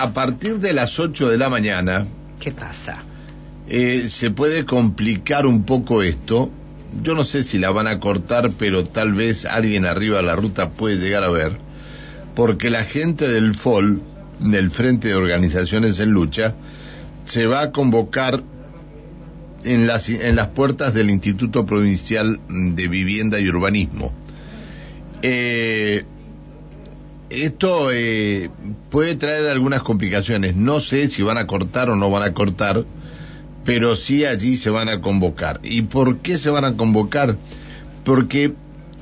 a partir de las 8 de la mañana ¿Qué pasa? eh, se puede complicar un poco esto. Yo no sé si la van a cortar, pero tal vez alguien arriba de la ruta puede llegar a ver, porque la gente del FOL, del Frente de Organizaciones en Lucha, se va a convocar en las, en las puertas del Instituto Provincial de Vivienda y Urbanismo. Eh, esto eh, puede traer algunas complicaciones. No sé si van a cortar o no van a cortar, pero sí allí se van a convocar. ¿Y por qué se van a convocar? Porque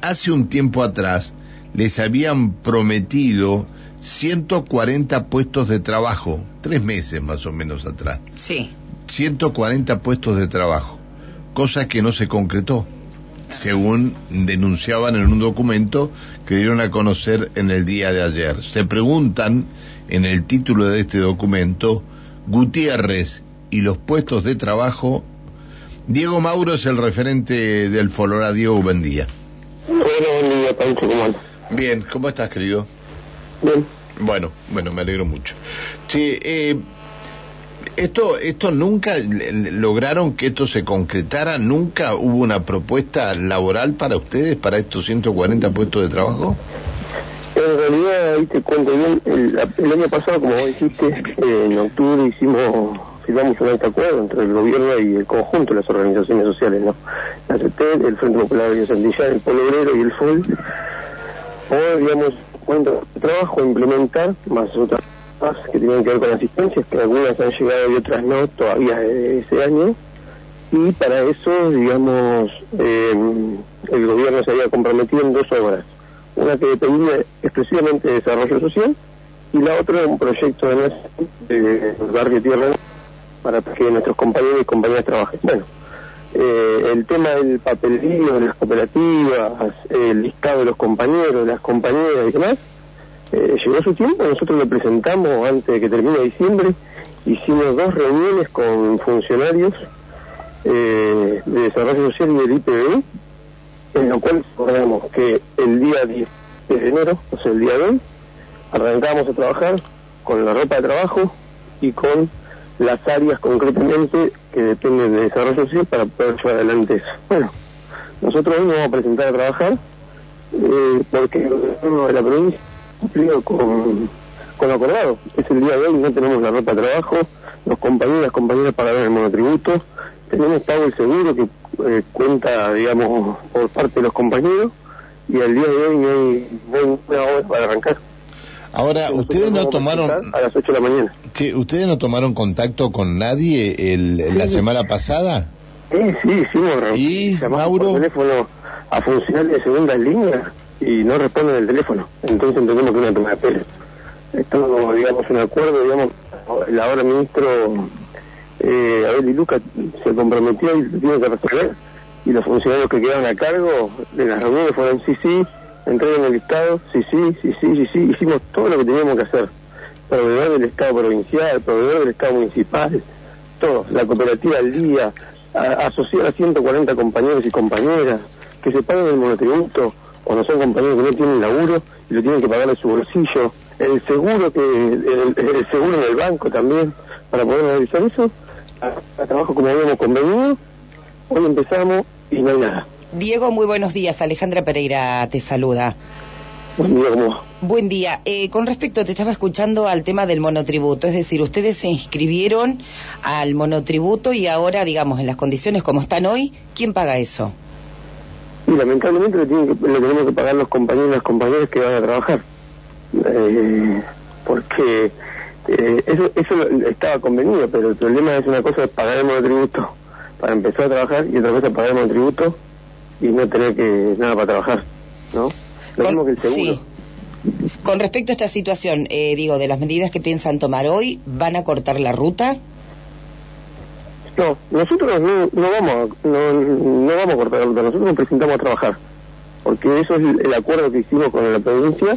hace un tiempo atrás les habían prometido 140 puestos de trabajo, tres meses más o menos atrás. Sí. 140 puestos de trabajo, cosa que no se concretó, según denunciaban en un documento que dieron a conocer en el día de ayer. Se preguntan en el título de este documento, Gutiérrez y los puestos de trabajo. Diego Mauro es el referente del Folora. Diego, buen día. Bueno, buen día, Pancho, ¿cómo andas? Bien, ¿cómo estás, querido? Bien. Bueno, bueno, me alegro mucho. Sí, eh, esto, esto nunca lograron que esto se concretara, nunca hubo una propuesta laboral para ustedes para estos 140 puestos de trabajo. En realidad, ahí te cuento bien, el, año pasado, como vos dijiste, eh, en octubre hicimos, firmamos un alto acuerdo entre el gobierno y el conjunto de las organizaciones sociales, ¿no? La CETED, el Frente Popular de Santillán, el Polo Obrero y el FOL, por, digamos, cuento de trabajo implementar, más otras que tienen que ver con asistencias, que algunas han llegado y otras no, todavía ese año, y para eso, digamos, eh, el gobierno se había comprometido en dos obras. Una que dependía exclusivamente de desarrollo social y la otra un proyecto de nación del barrio Tierra para que nuestros compañeros y compañeras trabajen. Bueno, eh, el tema del papelerío de las cooperativas, el listado de los compañeros, de las compañeras y demás, eh, llegó su tiempo, nosotros lo presentamos antes de que termine diciembre, hicimos dos reuniones con funcionarios eh, de Desarrollo Social y del IPB, en lo cual acordamos que el día 10 de enero, o sea, el día de hoy, arrancamos a trabajar con la ropa de trabajo y con las áreas concretamente que dependen de desarrollo social para poder llevar adelante eso. Bueno, nosotros hoy nos vamos a presentar a trabajar eh, porque el gobierno de la provincia cumplió con, con lo acordado. Es el día de hoy, no tenemos la ropa de trabajo, los compañeros y las compañeras pagaron el monotributo, tenemos pago el seguro que eh, cuenta, digamos, por parte de los compañeros y al día de hoy no hay buena hora para arrancar. Ahora, ustedes no tomaron, A las 8 de la mañana. que ustedes no tomaron contacto con nadie el, la Sí. semana pasada. Sí, sí, hicimos reunión. ¿Y, Mauro? teléfono a funcionarios de segunda línea y no responden el teléfono. Entonces entendemos que es una toma de pelo. Esto, digamos, un acuerdo, digamos, el ahora ministro eh, Abel y Luca se comprometió y lo tiene que resolver. Y los funcionarios que quedaron a cargo de las reuniones fueron sí, sí, entreguen el listado, sí, sí, sí, sí, sí, sí. Hicimos todo lo que teníamos que hacer. Proveedor del Estado provincial, proveedor del Estado municipal, todo, la cooperativa al día, asociar a 140 compañeros y compañeras, que se paguen el monotributo, cuando son compañeros que no tienen laburo y lo tienen que pagar de su bolsillo, el seguro que el, el seguro en el banco también, para poder realizar eso, a, a trabajo como habíamos convenido, hoy empezamos y no hay nada. Diego, muy buenos días. Alejandra Pereira te saluda. Buen día, ¿cómo va? Buen día. Eh, con respecto, te estaba escuchando al tema del monotributo, es decir, ustedes se inscribieron al monotributo y ahora, digamos, en las condiciones como están hoy, ¿quién paga eso? Y lamentablemente lo, tienen que, lo tenemos que pagar los compañeros y las compañeras que van a trabajar. Eh, porque eh, eso, eso estaba convenido, pero el problema es una cosa es pagar el monotributo para empezar a trabajar y otra cosa pagar el monotributo y no tener que nada para trabajar, ¿no? Lo mismo que el seguro. Sí. Con respecto a esta situación, eh, digo, de las medidas que piensan tomar hoy, ¿van a cortar la ruta? No, nosotros no, no vamos a, no, vamos a cortar la ruta, nosotros nos presentamos a trabajar, porque eso es el, acuerdo que hicimos con la provincia.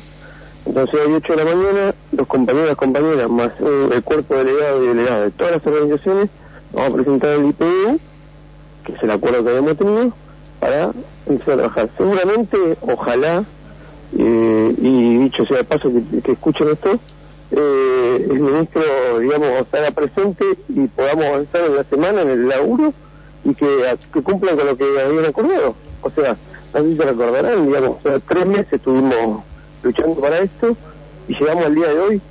Entonces, hoy 8 de la mañana, los compañeros las compañeras, más eh, el cuerpo delegado y delegado de todas las organizaciones, vamos a presentar el IPU, que es el acuerdo que habíamos tenido, para empezar a trabajar. Seguramente, ojalá, eh, y dicho sea de paso que, que escuchen esto, eh, el ministro, digamos, haga presente y podamos avanzar en la semana en el laburo y que, que cumplan con lo que habían acordado. O sea, así se recordarán, digamos, o sea, tres meses estuvimos luchando para esto y llegamos al día de hoy,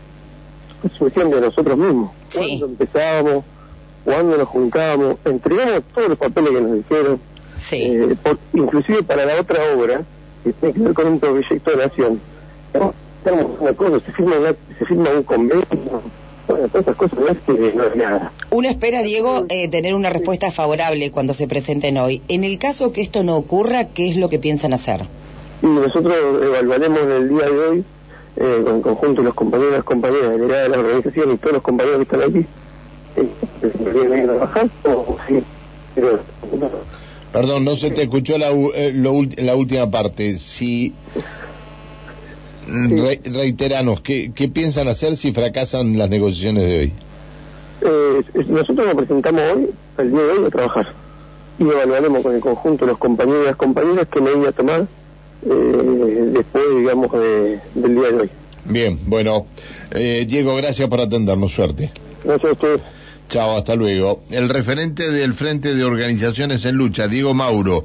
es cuestión de nosotros mismos. Sí. Cuando empezábamos, cuando nos juntábamos, entregamos todos los papeles que nos dijeron, Sí. eh, por- inclusive para la otra obra, que tiene que ver con un proyecto de nación. ¿no? Tenemos una cosa, se firma, una- se firma un convenio, bueno, todas esas cosas no es que no es nada. Uno espera, Diego, eh, tener una respuesta favorable cuando se presenten hoy. En el caso que esto no ocurra, ¿qué es lo que piensan hacer? Y nosotros evaluaremos en el día de hoy, eh, con conjunto los compañeros y las compañeras delegadas de la organización y todos los compañeros que están aquí, eh, vienen a trabajar o sí. Pero, no. Perdón, no se te escuchó la, eh, lo ul- la última parte. Si re- reiteranos, ¿qué, ¿qué piensan hacer si fracasan las negociaciones de hoy? Eh, nosotros nos presentamos hoy, el día de hoy, a trabajar. Y evaluaremos con el conjunto de los compañeros y las compañeras qué medida tomar eh, después, digamos, de- del día de hoy. Bien, bueno, eh, Diego, gracias por atendernos, suerte. Gracias a ustedes. Chao, hasta luego. El referente del Frente de Organizaciones en Lucha, Diego Mauro,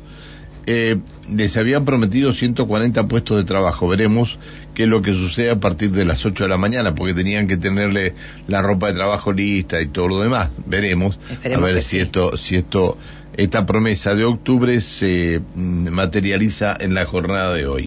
eh, les habían prometido 140 puestos de trabajo. Veremos qué es lo que sucede a partir de las 8 de la mañana, porque tenían que tenerle la ropa de trabajo lista y todo lo demás. Veremos, Esperemos a ver si sí. esto, si esto, esta promesa de octubre se mm, materializa en la jornada de hoy.